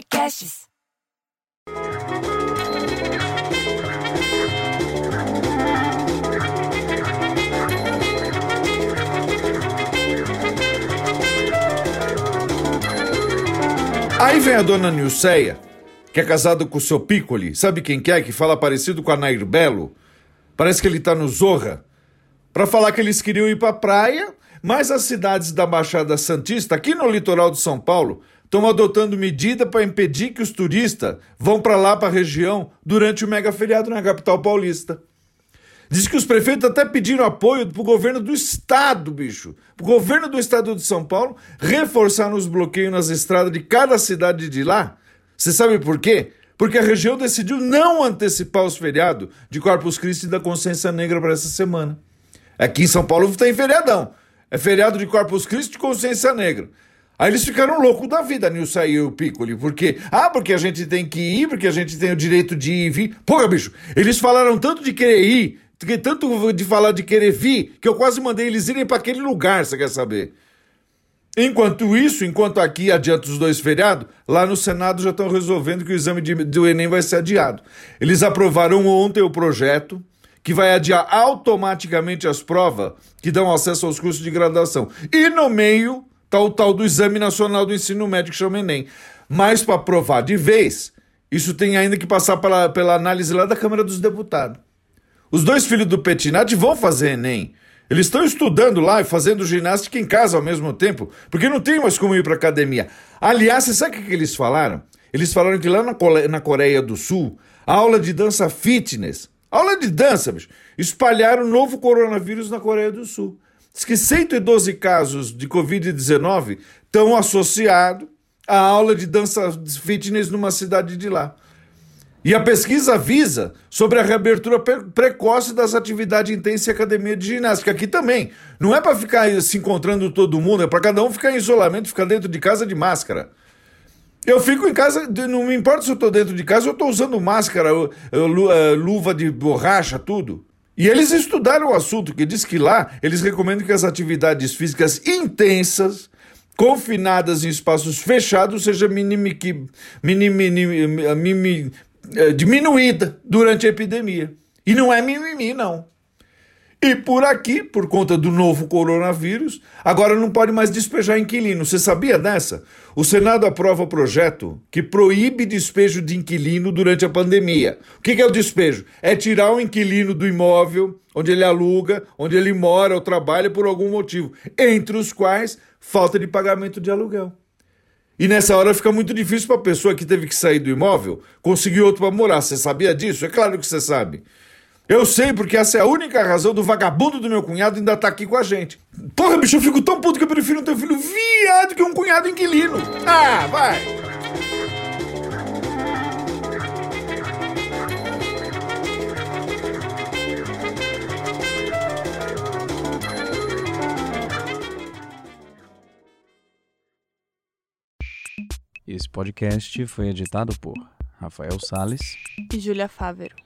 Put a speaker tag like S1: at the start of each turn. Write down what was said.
S1: Podcasts.
S2: Aí vem a dona Nilceia, que é casada com o seu Piccoli. Sabe quem que é? Que fala parecido com a Nair Belo. Parece que ele tá no Zorra. Pra falar que eles queriam ir pra praia, mas as cidades da Baixada Santista, aqui no litoral de São Paulo, estão adotando medida para impedir que os turistas vão para lá, para a região, durante o mega feriado na capital paulista. Diz que os prefeitos até pediram apoio pro governo do estado, bicho. Pro governo do estado de São Paulo reforçar os bloqueios nas estradas de cada cidade de lá. Você sabe por quê? Porque a região decidiu não antecipar os feriados de Corpus Christi e da Consciência Negra para essa semana. Aqui em São Paulo tem feriadão. É feriado de Corpus Christi e Consciência Negra. Aí eles ficaram loucos da vida, Nilson e o Piccoli, porque, ah, porque a gente tem que ir, porque a gente tem o direito de ir e vir. Porra, bicho, eles falaram tanto de querer ir, tanto de falar de querer vir, que eu quase mandei eles irem para aquele lugar, você quer saber? Enquanto isso, enquanto aqui adianta os dois feriados, lá no Senado já estão resolvendo que o exame de, do Enem vai ser adiado. Eles aprovaram ontem o projeto que vai adiar automaticamente as provas que dão acesso aos cursos de graduação. E no meio está o tal do Exame Nacional do Ensino Médio que chama Enem. Mas para aprovar de vez, isso tem ainda que passar pela, pela análise lá da Câmara dos Deputados. Os dois filhos do Petinati vão fazer Enem. Eles estão estudando lá e fazendo ginástica em casa ao mesmo tempo, porque não tem mais como ir para academia. Aliás, você sabe o que eles falaram? Eles falaram que lá na Coreia do Sul, a aula de dança fitness, aula de dança, bicho, espalharam o novo coronavírus na Coreia do Sul. Diz que 112 casos de Covid-19 estão associados à aula de dança fitness numa cidade de lá. E a pesquisa avisa sobre a reabertura precoce das atividades intensas em academia de ginástica. Aqui também. Não é para ficar se encontrando todo mundo, é para cada um ficar em isolamento, ficar dentro de casa de máscara. Eu fico em casa, não me importa se eu estou dentro de casa, eu estou usando máscara, luva de borracha, tudo. E eles estudaram o assunto, que diz que lá eles recomendam que as atividades físicas intensas, confinadas em espaços fechados, sejam minim, minim, minim, é, diminuída durante a epidemia. E não é mimimi, não. E por aqui, por conta do novo coronavírus, agora não pode mais despejar inquilino. Você sabia dessa? O Senado aprova o projeto que proíbe despejo de inquilino durante a pandemia. O que é o despejo? É tirar o inquilino do imóvel onde ele aluga, onde ele mora ou trabalha por algum motivo, entre os quais falta de pagamento de aluguel. E nessa hora fica muito difícil para a pessoa que teve que sair do imóvel conseguir outro para morar. Você sabia disso? É claro que você sabe. Eu sei porque essa é a única razão do vagabundo do meu cunhado ainda estar tá aqui com a gente. Porra, bicho, eu fico tão puto que eu prefiro ter um filho viado que um cunhado inquilino. Ah, vai!
S3: Esse podcast foi editado por Rafael Sales
S4: e Júlia Fávero.